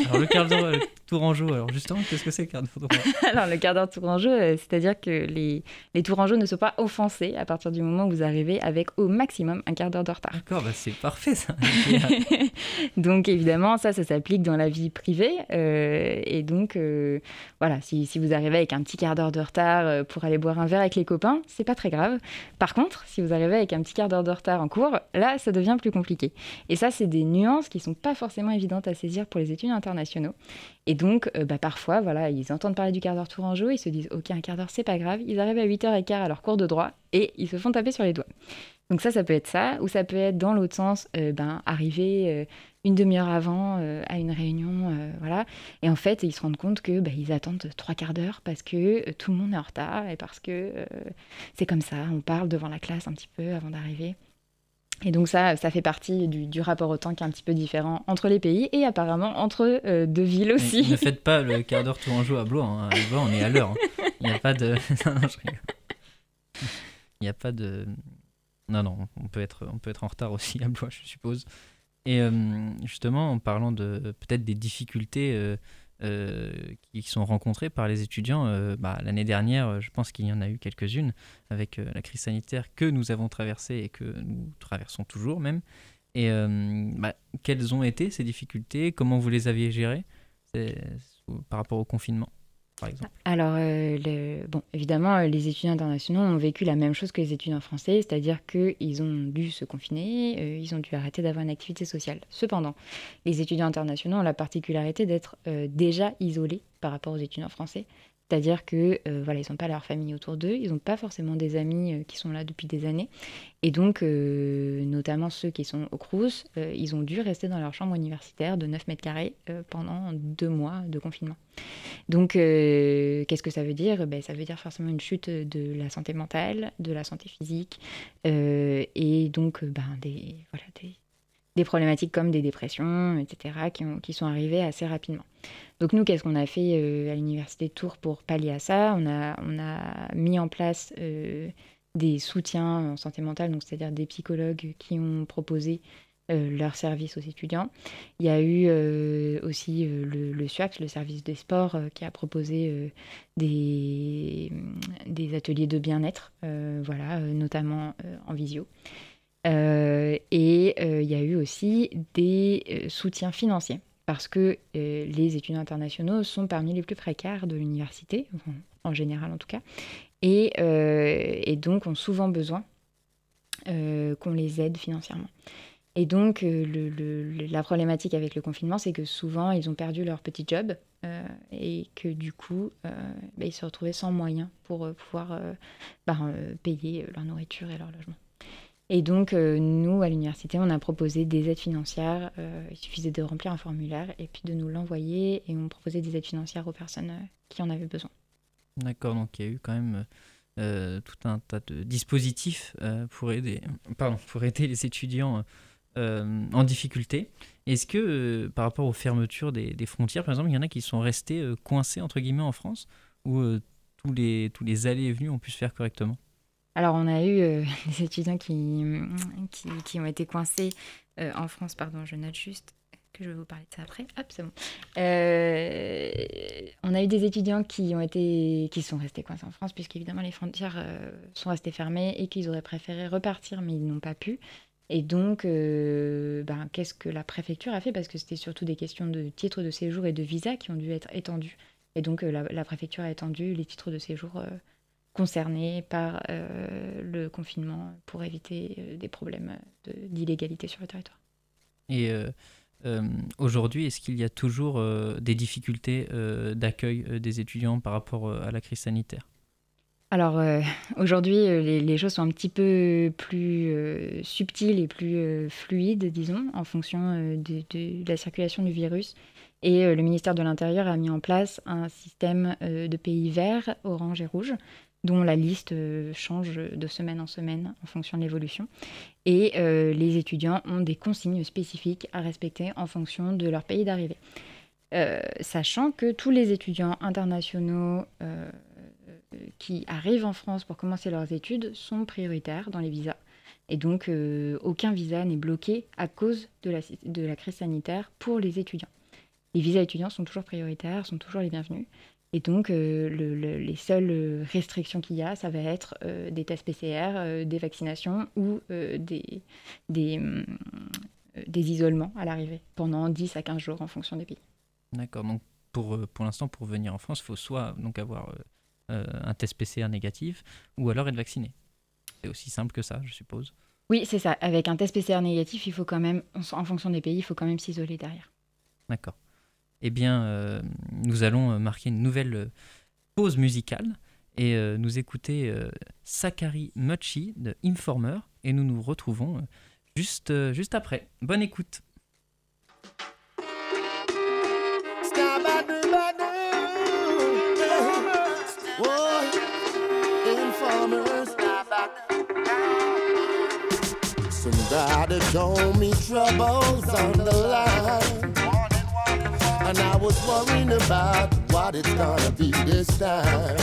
Alors le quart d'heure Tourangeau, alors justement, qu'est-ce que c'est le quart d'heure Tourangeau? Alors le quart d'heure Tourangeau, c'est-à-dire que les, les Tourangeaux ne sont pas offensés à partir du moment où vous arrivez avec au maximum un quart d'heure de retard. D'accord, bah, c'est parfait ça. donc évidemment, ça, ça s'applique dans la vie privée. Euh, et donc, euh, voilà, si, si, vous arrivez avec un petit quart d'heure de retard euh, pour aller boire un verre avec les copains, c'est pas très grave. Par contre, si vous arrivez avec un petit quart d'heure de retard en cours, là, ça devient plus compliqué. Et ça, c'est des nuances qui sont pas forcément évidentes à saisir pour les études internationaux. Et donc, bah, parfois, voilà, ils entendent parler du quart d'heure tour en jeu, ils se disent, OK, un quart d'heure, c'est pas grave. Ils arrivent à 8h15 à leur cours de droit et ils se font taper sur les doigts. Donc ça, ça peut être ça, ou ça peut être dans l'autre sens, euh, ben, arriver euh, une demi-heure avant euh, à une réunion, voilà. Et en fait, ils se rendent compte que ben, ils attendent trois quarts d'heure parce que tout le monde est en retard et parce que c'est comme ça, on parle devant la classe un petit peu avant d'arriver. Et donc ça, ça fait partie du, rapport au temps qui est un petit peu différent entre les pays et apparemment entre deux villes aussi. ne faites pas le quart d'heure tout en à Blois. Hein. À Blois, on est à l'heure. Hein. Il n'y a pas de... Il n'y a pas de... Non, non, on peut être, on peut être en retard aussi à Blois, je suppose. Et euh, justement, en parlant de peut-être des difficultés euh, euh, qui sont rencontrées par les étudiants, bah, l'année dernière, je pense qu'il y en a eu quelques-unes avec la crise sanitaire que nous avons traversée et que nous traversons toujours même. Et bah, quelles ont été ces difficultés? Comment vous les aviez gérées? Par rapport au confinement Alors, bon, évidemment, les étudiants internationaux ont vécu la même chose que les étudiants français, c'est-à-dire qu'ils ont dû se confiner, ils ont dû arrêter d'avoir une activité sociale. Cependant, les étudiants internationaux ont la particularité d'être déjà isolés par rapport aux étudiants français. C'est-à-dire que euh, voilà, ils n'ont pas leur famille autour d'eux, ils n'ont pas forcément des amis euh, qui sont là depuis des années. Et donc, euh, notamment ceux qui sont au Crous, ils ont dû rester dans leur chambre universitaire de 9 mètres carrés pendant deux mois de confinement. Donc, qu'est-ce que ça veut dire? Ben, Ça veut dire forcément une chute de la santé mentale, de la santé physique, et donc ben, des, voilà, des, des problématiques comme des dépressions, etc., qui, ont, qui sont arrivées assez rapidement. Donc nous, qu'est-ce qu'on a fait euh, à l'Université de Tours pour pallier à ça? On a, mis en place euh, des soutiens en santé mentale, c'est-à-dire des psychologues qui ont proposé euh, leurs services aux étudiants. Il y a eu aussi le, le, le service des sports, qui a proposé des, des ateliers de bien-être, voilà, notamment en visio. Euh, et euh, il y a eu aussi des euh, soutiens financiers parce que les étudiants internationaux sont parmi les plus précaires de l'université, en général en tout cas, et, donc ont souvent besoin qu'on les aide financièrement. Et donc, la problématique avec le confinement, c'est que souvent, ils ont perdu leur petit job et que du coup, bah, ils se retrouvaient sans moyens pour pouvoir bah, payer leur nourriture et leur logement. Et donc, euh, nous, à l'université, on a proposé des aides financières. Euh, il suffisait de remplir un formulaire et puis de nous l'envoyer. Et on proposait des aides financières aux personnes euh, qui en avaient besoin. D'accord, donc il y a eu quand même tout un tas de dispositifs pour, aider, pardon, pour aider les étudiants en difficulté. Est-ce que, par rapport aux fermetures des, frontières, par exemple, il y en a qui sont restés coincés, entre guillemets, en France, ou tous, les, tous les allées et venues ont pu se faire correctement? Alors, on a eu euh, des étudiants qui, qui, ont été coincés euh, en France. Pardon, je note juste que je vais vous parler de ça après. Hop, c'est bon. Euh, on a eu des étudiants qui, ont été, qui sont restés coincés en France, puisqu'évidemment, les frontières sont restées fermées et qu'ils auraient préféré repartir, mais ils n'ont pas pu. Et donc, ben, qu'est-ce que la préfecture a fait? Parce que c'était surtout des questions de titres de séjour et de visa qui ont dû être étendues. Et donc, la, la, préfecture a étendu les titres de séjour concernés par euh, le confinement pour éviter euh, des problèmes d'illégalité sur le territoire. Et euh, aujourd'hui, est-ce qu'il y a toujours des difficultés d'accueil des étudiants par rapport à la crise sanitaire? Alors aujourd'hui, les, choses sont un petit peu plus subtiles et plus fluides, disons, en fonction de, de, la circulation du virus. Et le ministère de l'Intérieur a mis en place un système de pays verts, orange et rouge, dont la liste euh, change de semaine en semaine en fonction de l'évolution. Et euh, les étudiants ont des consignes spécifiques à respecter en fonction de leur pays d'arrivée. Euh, sachant que tous les étudiants internationaux qui arrivent en France pour commencer leurs études sont prioritaires dans les visas. Et donc, aucun visa n'est bloqué à cause de la, de la crise sanitaire pour les étudiants. Les visas étudiants sont toujours prioritaires, sont toujours les bienvenus. Et donc, euh, les seules restrictions qu'il y a, ça va être euh, des tests PCR, euh, des vaccinations ou des, des, des, isolements à l'arrivée pendant 10 à 15 jours en fonction des pays. D'accord. Donc, pour, pour l'instant, pour venir en France, il faut soit donc, avoir un test PCR négatif ou alors être vacciné. C'est aussi simple que ça, je suppose. Oui, c'est ça. Avec un test PCR négatif, il faut quand même, en fonction des pays, il faut quand même s'isoler derrière. D'accord eh bien, euh, nous allons euh, marquer une nouvelle euh, pause musicale et nous écouter Sakari Muchi de Informer et nous nous retrouvons juste, juste après. Bonne écoute. And I was worrying about what it's gonna be this time.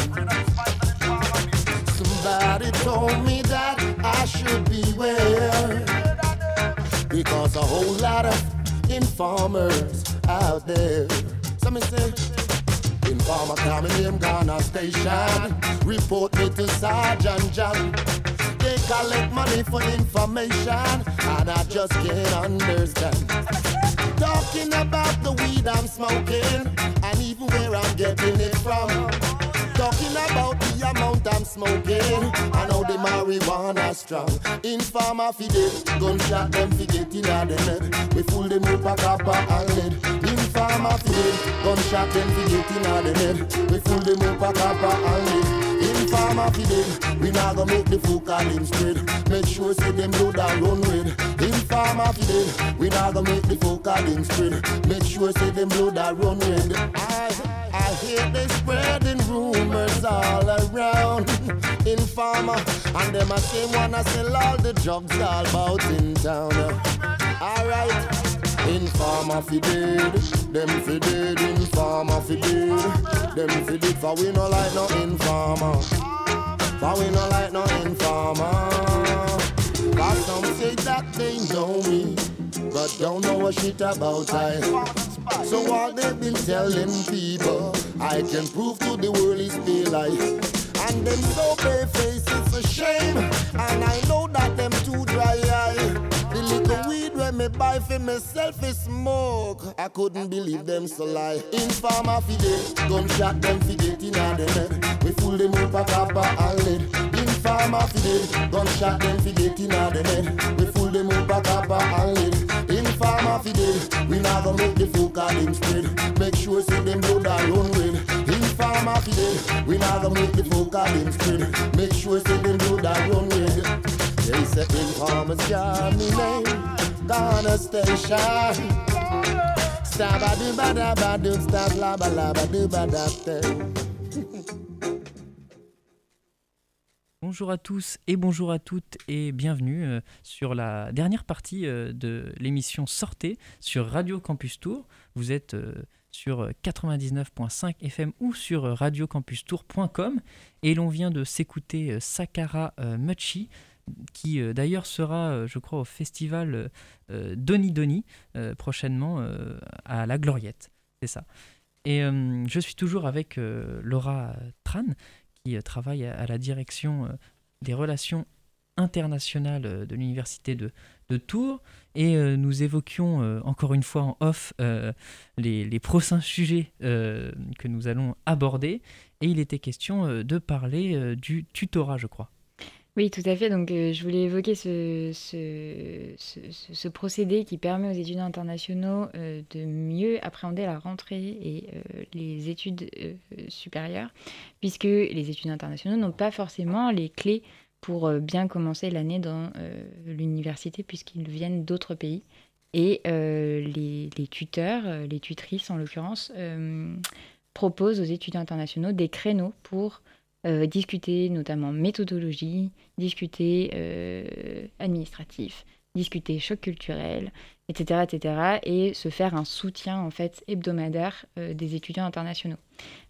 Somebody told me that I should beware. Because a whole lot of informers out there. Some say, Informer coming in Ghana station. Report me to Sergeant John. they collect money for information, and I just can't understand. Talking about the weed I'm smoking, and even where I'm getting it from. Talking about the amount I'm smoking, I know the marijuana strong. In farmer fi dead, gunshot them fi get in a the head. We fool them with a copper and lead. In farmer fi dead, gunshot them fi get in a the head. We fool them with a copper and lead. In farmer fi dead, we not gonna make the fool call him spread. Make sure say them load and run red. In farmer fi dead, we not gonna make the fool call him spread. Make sure say them load and run red. I, I hear they spreading rumors all around Informer and them a same one I sell all the drugs all about in town. Alright. In farmer fi dead, them fi dead, in farmer fi dead, them fi dead, for we no like no informer, for we no like no informer. Cause some say that they know me, but don't know a shit about I. So all they've been telling people, I can prove to the world it's be like. And them so face, it's a shame. And I know that them me buy for myself is smoke. I couldn't believe them so lie. In farmer fi dead, gunshot them fi get in a the head. We fool them up a copper and lead. In farmer fi dead, gunshot them fi get in a the head. We fool them up a copper and lead. In farmer fi dead, we not gonna make the fool call him spread. Make sure say them blood are run red. In farmer fi dead, we not gonna make the fool call him spread. Make sure say them blood are run red. They say in farmers got me name, Bonjour à tous et bonjour à toutes et bienvenue euh, sur la dernière partie euh, de l'émission Sortez sur Radio Campus Tour. Vous êtes euh, sur 99.5 FM ou sur radiocampustour.com et l'on vient de s'écouter Sakara Muchi qui d'ailleurs sera, je crois, au festival Doni Doni prochainement à la Gloriette. C'est ça. Et je suis toujours avec Laura Tran qui euh, travaille à, la direction euh, des relations internationales euh, de l'université de, Tours. Et nous évoquions encore une fois en off les, prochains sujets que nous allons aborder. Et il était question de parler du tutorat, je crois. Oui, tout à fait. Donc, euh, je voulais évoquer ce, procédé qui permet aux étudiants internationaux euh, de mieux appréhender la rentrée et euh, les études supérieures, puisque les étudiants internationaux n'ont pas forcément les clés pour bien commencer l'année dans l'université, puisqu'ils viennent d'autres pays. Et les, les, tuteurs, les tutrices en l'occurrence, proposent aux étudiants internationaux des créneaux pour euh, discuter notamment méthodologie, discuter euh, administratif, discuter choc culturel, etc., etc., et se faire un soutien en fait hebdomadaire euh, des étudiants internationaux.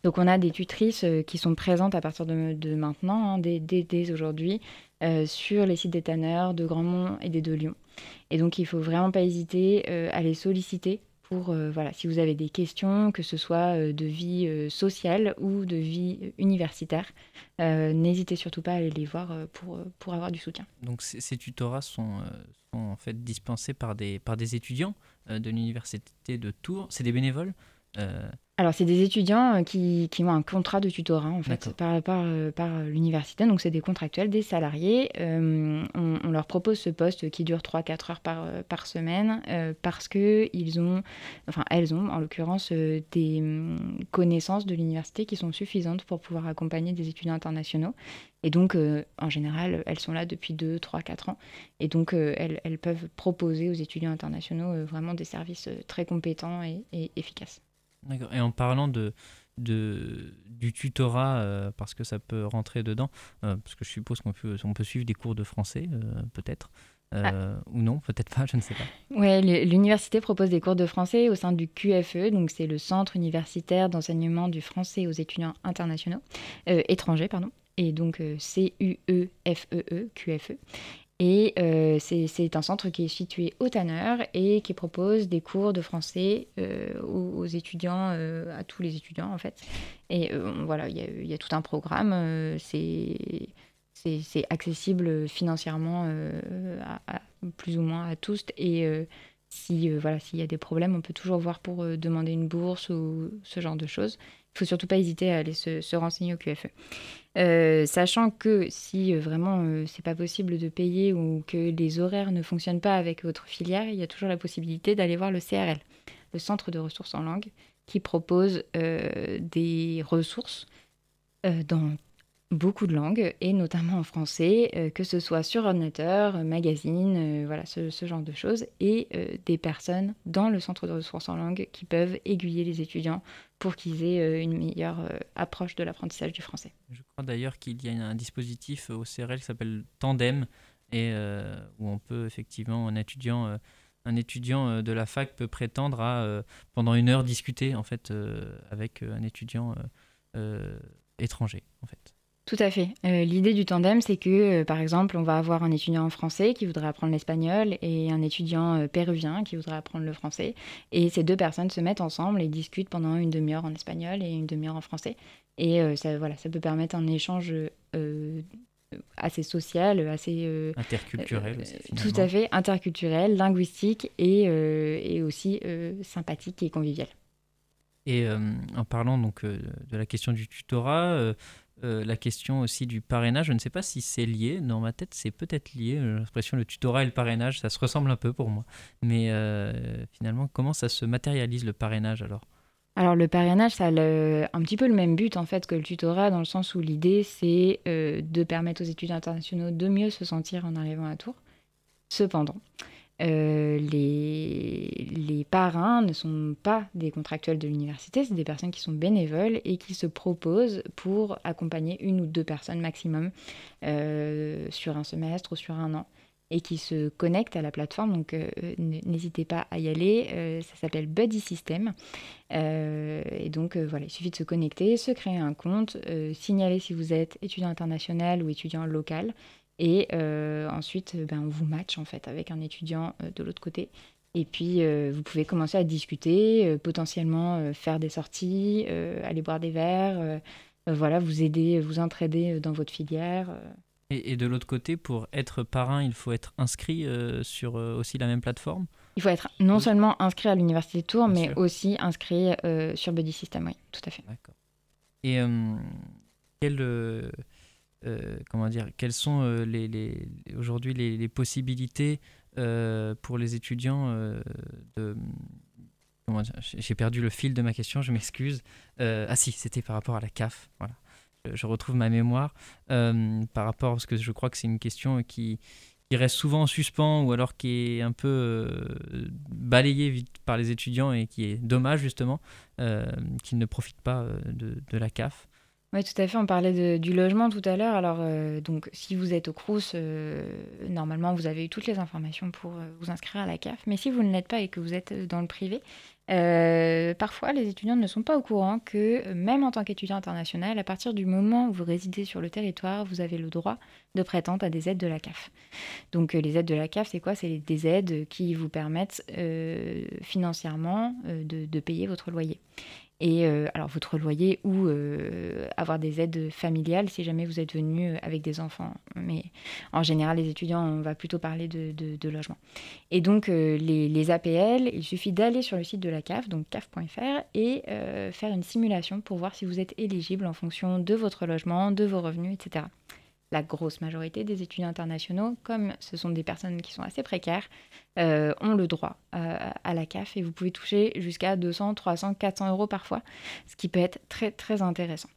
Donc on a des tutrices qui sont présentes à partir de, maintenant, hein, dès, aujourd'hui, sur les sites des tanneurs de Grandmont et des de Lyon. Et donc il faut vraiment pas hésiter à les solliciter euh, voilà, si vous avez des questions, que ce soit euh, de vie euh, sociale ou de vie universitaire, n'hésitez surtout pas à aller les voir pour, pour avoir du soutien. Donc ces, tutorats sont, sont, en fait dispensés par des, par des étudiants de l'université de Tours. C'est des bénévoles alors, c'est des étudiants euh, qui, qui, ont un contrat de tutorat, en fait, par, par, euh, par l'université. Donc, c'est des contractuels, des salariés. Euh, on, leur propose ce poste qui dure 3-4 heures par, par semaine parce qu'ils ont, enfin, elles ont, en l'occurrence, des hum, connaissances de l'université qui sont suffisantes pour pouvoir accompagner des étudiants internationaux. Et donc, en général, elles sont là depuis 2, 3, 4 ans. Et donc, elles, elles, peuvent proposer aux étudiants internationaux vraiment des services très compétents et, et efficaces. D'accord. Et en parlant de, de, du tutorat, euh, parce que ça peut rentrer dedans, euh, parce que je suppose qu'on peut, on peut suivre des cours de français, euh, peut-être. Ah. Ou non, peut-être pas, je ne sais pas. Oui, l'université propose des cours de français au sein du QFE, donc c'est le Centre universitaire d'enseignement du français aux étudiants internationaux, étrangers, pardon et donc C-U-E-F-E-E, QFE. Et euh, c'est un centre qui est situé au Tanner et qui propose des cours de français euh, aux, étudiants, euh, à tous les étudiants en fait. Et voilà, il y, a tout un programme. c'est accessible financièrement à, plus ou moins à tous. Et si voilà, s'il y a des problèmes, on peut toujours voir pour demander une bourse ou ce genre de choses. Il faut surtout pas hésiter à aller se, renseigner au QFE. Euh, sachant que si euh, vraiment euh, c'est pas possible de payer ou que les horaires ne fonctionnent pas avec votre filière, il y a toujours la possibilité d'aller voir le CRL, le Centre de ressources en langue, qui propose des ressources dans beaucoup de langues, et notamment en français, euh, que ce soit sur ordinateur, euh, magazine, euh, voilà, ce, genre de choses, et des personnes dans le centre de ressources en langue qui peuvent aiguiller les étudiants pour qu'ils aient une meilleure approche de l'apprentissage du français. Je crois d'ailleurs qu'il y a un dispositif au CRL qui s'appelle Tandem, et où on peut effectivement, un étudiant un étudiant de la fac peut prétendre à pendant une heure discuter en fait avec un étudiant étranger en fait. Tout à fait. Euh, l'idée du tandem, c'est que, euh, par exemple, on va avoir un étudiant français qui voudrait apprendre l'espagnol et un étudiant euh, péruvien qui voudrait apprendre le français. Et ces deux personnes se mettent ensemble et discutent pendant une demi-heure en espagnol et une demi-heure en français. Et ça, voilà, ça peut permettre un échange assez social, assez... interculturel aussi, Tout à fait, interculturel, linguistique et, et aussi sympathique et convivial. Et en parlant donc de la question du tutorat, euh, la question aussi du parrainage, je ne sais pas si c'est lié. Dans ma tête, c'est peut-être lié. J'ai l'impression le tutorat et le parrainage, ça se ressemble un peu pour moi. Mais euh, finalement, comment ça se matérialise le parrainage alors? Alors le parrainage, ça a un petit peu le même but en fait que le tutorat, dans le sens où l'idée c'est euh, de permettre aux étudiants internationaux de mieux se sentir en arrivant à Tours. Cependant, euh, les, parrains ne sont pas des contractuels de l'université, c'est des personnes qui sont bénévoles et qui se proposent pour accompagner une ou deux personnes maximum euh, sur un semestre ou sur un an et qui se connectent à la plateforme. Donc euh, n'hésitez pas à y aller. ça s'appelle Buddy System. et donc voilà, il suffit de se connecter, se créer un compte, signaler si vous êtes étudiant international ou étudiant local et euh, ensuite, ben, on vous match en fait avec un étudiant euh, de l'autre côté. Et puis, euh, vous pouvez commencer à discuter, potentiellement faire des sorties, aller boire des verres, voilà, vous aider, vous entraider dans votre filière. Et, de l'autre côté, pour être parrain, il faut être inscrit sur aussi la même plateforme? Il faut être non seulement inscrit à l'Université de Tours, mais aussi inscrit sur Buddy System, oui, tout à fait. D'accord. Et quel euh, comment dire, quelles sont euh, aujourd'hui les, possibilités euh, pour les étudiants j'ai perdu le fil de ma question, je m'excuse. ah si, c'était par rapport à la CAF. Voilà. Je, retrouve ma mémoire par rapport, parce que je crois que c'est une question qui, reste souvent en suspens ou alors qui est un peu balayée vite par les étudiants et qui est dommage justement qu'ils ne profitent pas de la CAF. Oui, tout à fait. On parlait du logement tout à l'heure. Alors, euh, donc, si vous êtes au Crous, euh, normalement, vous avez eu toutes les informations pour euh, vous inscrire à la CAF. Mais si vous ne l'êtes pas et que vous êtes dans le privé, parfois, les étudiants ne sont pas au courant que, même en tant qu'étudiant international, à partir du moment où vous résidez sur le territoire, vous avez le droit de prétendre à des aides de la CAF. Donc, les aides de la CAF, c'est quoi? C'est des aides qui vous permettent financièrement de payer votre loyer. Et euh, alors votre loyer ou euh, avoir des aides familiales si jamais vous êtes venu euh, avec des enfants. Mais en général, les étudiants, on va plutôt parler de, logement. Et donc les, APL, il suffit d'aller sur le site de la CAF, donc caf.fr, et faire une simulation pour voir si vous êtes éligible en fonction de votre logement, de vos revenus, etc la grosse majorité des étudiants internationaux, comme ce sont des personnes qui sont assez précaires, euh, ont le droit euh, à la CAF et vous pouvez toucher jusqu'à 200, 300, 400 euros parfois, ce qui peut être très très intéressant.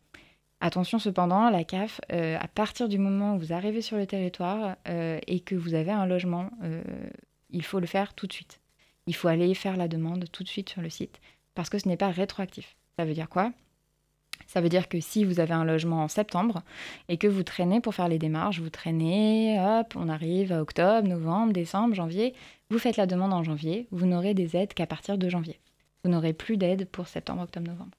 Attention cependant, la CAF, euh, à partir du moment où vous arrivez sur le territoire et que vous avez un logement, il faut le faire tout de suite. Il faut aller faire la demande tout de suite sur le site parce que ce n'est pas rétroactif. Ça veut dire quoi? Ça veut dire que si vous avez un logement en septembre et que vous traînez pour faire les démarches, vous traînez, hop, on arrive à octobre, novembre, décembre, janvier, vous faites la demande en janvier, vous n'aurez des aides qu'à partir de janvier. Vous n'aurez plus d'aide pour septembre, octobre, novembre.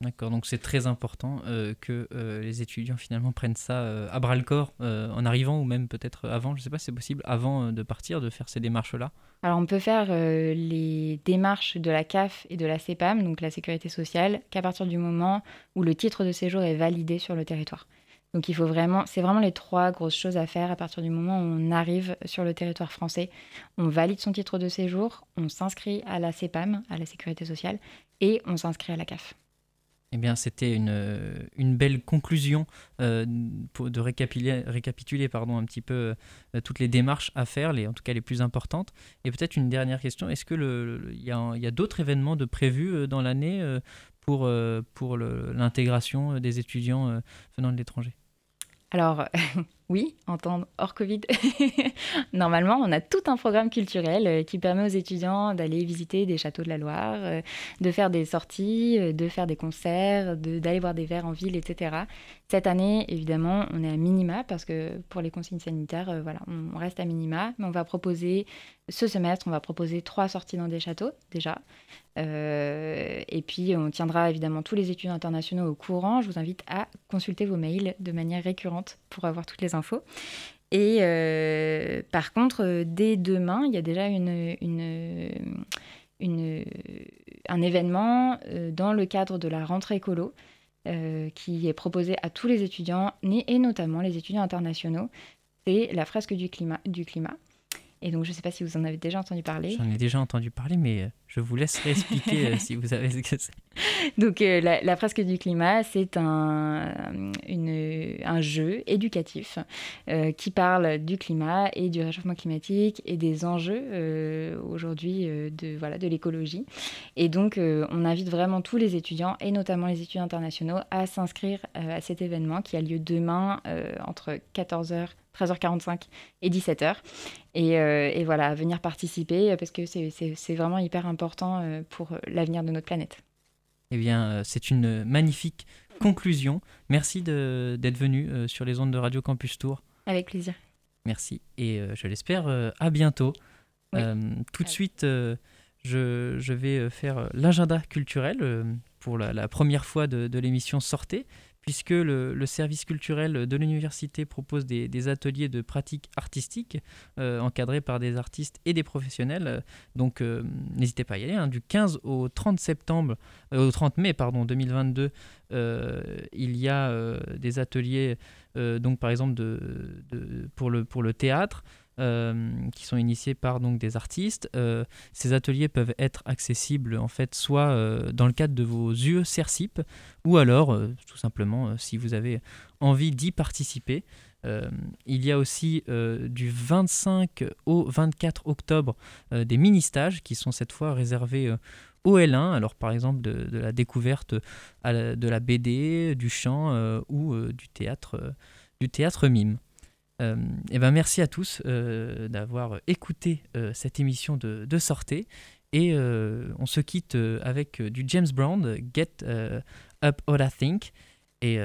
D'accord, donc c'est très important euh, que euh, les étudiants finalement prennent ça euh, à bras le corps en arrivant ou même peut-être avant, je ne sais pas si c'est possible, avant de partir, de faire ces démarches-là? Alors on peut faire les démarches de la CAF et de la CEPAM, donc la sécurité sociale, qu'à partir du moment où le titre de séjour est validé sur le territoire. Donc il faut vraiment, c'est vraiment les trois grosses choses à faire à partir du moment où on arrive sur le territoire français. On valide son titre de séjour, on s'inscrit à la CEPAM, à la Sécurité sociale, et on s'inscrit à la CAF. Eh bien, c'était une, une, belle conclusion euh, de récapituler, récapituler pardon, un petit peu euh, toutes les démarches à faire, les, en tout cas les plus importantes. Et peut-être une dernière question, est-ce qu'il y a, y a d'autres événements de prévus euh, dans l'année pour, pour l'intégration des étudiants venant de l'étranger? Alors, oui, en temps hors Covid, normalement, on a tout un programme culturel euh, qui permet aux étudiants d'aller visiter des châteaux de la Loire, euh, de faire des sorties, euh, de faire des concerts, d'aller voir des verres en ville, etc. Cette année, évidemment, on est à minima parce que pour les consignes sanitaires, voilà, on reste à minima, mais on va proposer ce semestre, on va proposer trois sorties dans des châteaux déjà. Et puis, on tiendra évidemment tous les étudiants internationaux au courant. Je vous invite à consulter vos mails de manière récurrente pour avoir toutes les Et euh, par contre, dès demain, il y a déjà une, une, un événement euh, dans le cadre de la rentrée écolo qui est proposé à tous les étudiants, et notamment les étudiants internationaux. C'est la fresque du climat. Du climat. Et donc, je ne sais pas si vous en avez déjà entendu parler. J'en ai déjà entendu parler, mais euh, je vous laisse réexpliquer euh, si vous savez ce que c'est. Donc, euh, la, fresque du climat, c'est un, un jeu éducatif qui parle du climat et du réchauffement climatique et des enjeux aujourd'hui de, voilà, de l'écologie. Et donc, on invite vraiment tous les étudiants, et notamment les étudiants internationaux, à s'inscrire à cet événement qui a lieu demain entre 14h 13h45 et 17h. Euh, et, voilà, venir participer parce que c'est vraiment hyper important euh, pour l'avenir de notre planète. Eh bien, euh, c'est une magnifique conclusion. Merci d'être venu sur les ondes de Radio Campus Tour. Avec plaisir. Merci. Et je l'espère à bientôt. tout de suite, je, vais faire l'agenda culturel pour la, première fois de, de l'émission Sortez puisque le, service culturel de l'université propose des, ateliers de pratique artistique euh, encadrés par des artistes et des professionnels. Donc euh, n'hésitez pas à y aller. Hein. Du 15 au 30 septembre, euh, au 30 mai pardon 2022, il y a des ateliers donc par exemple de, pour, le, pour le théâtre. Euh, qui sont initiés par donc des artistes. Euh, ces ateliers peuvent être accessibles en fait soit euh, dans le cadre de vos UE CERCIP ou alors tout simplement si vous avez envie d'y participer. il y a aussi du 25 au 24 octobre des mini-stages qui sont cette fois réservés au L1, alors par exemple de, la découverte de la BD, du chant ou du théâtre, du théâtre mime. Euh, et ben merci à tous euh, d'avoir écouté euh, cette émission de, de Sortez. Et on se quitte avec du James Brown, Get Up All I Think. Et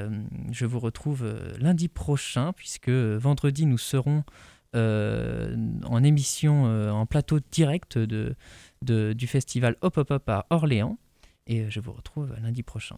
je vous retrouve lundi prochain, puisque vendredi, nous serons en émission, en plateau direct de, du festival Hop Hop Hop à Orléans. Et je vous retrouve lundi prochain.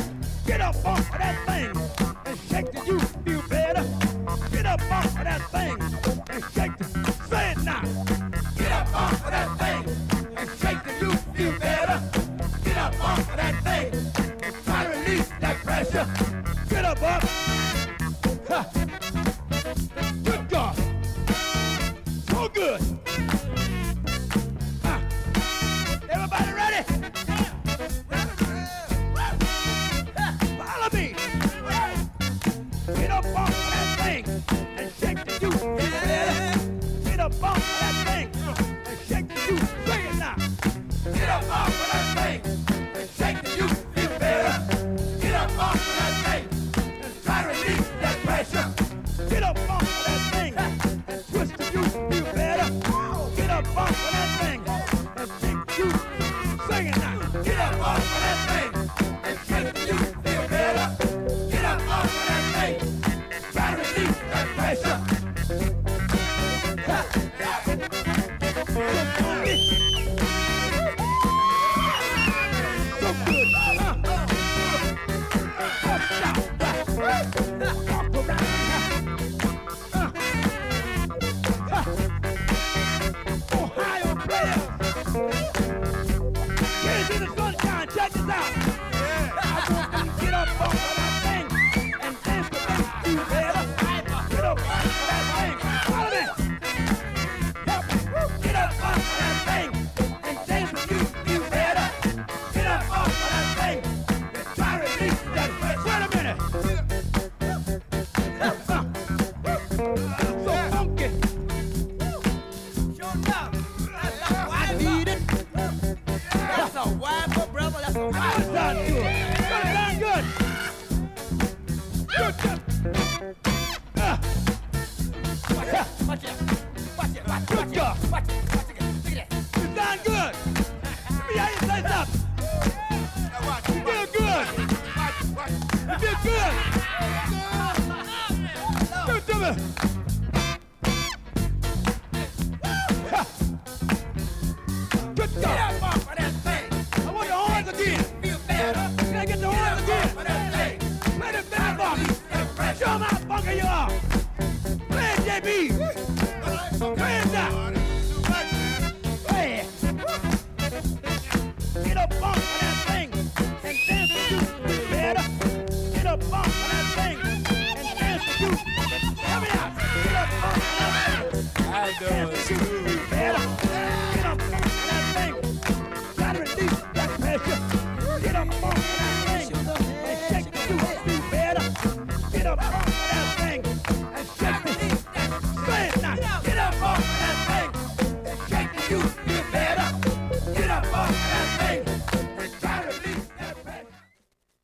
Get up off of that thing and shake till you feel better. Get up off of that thing and shake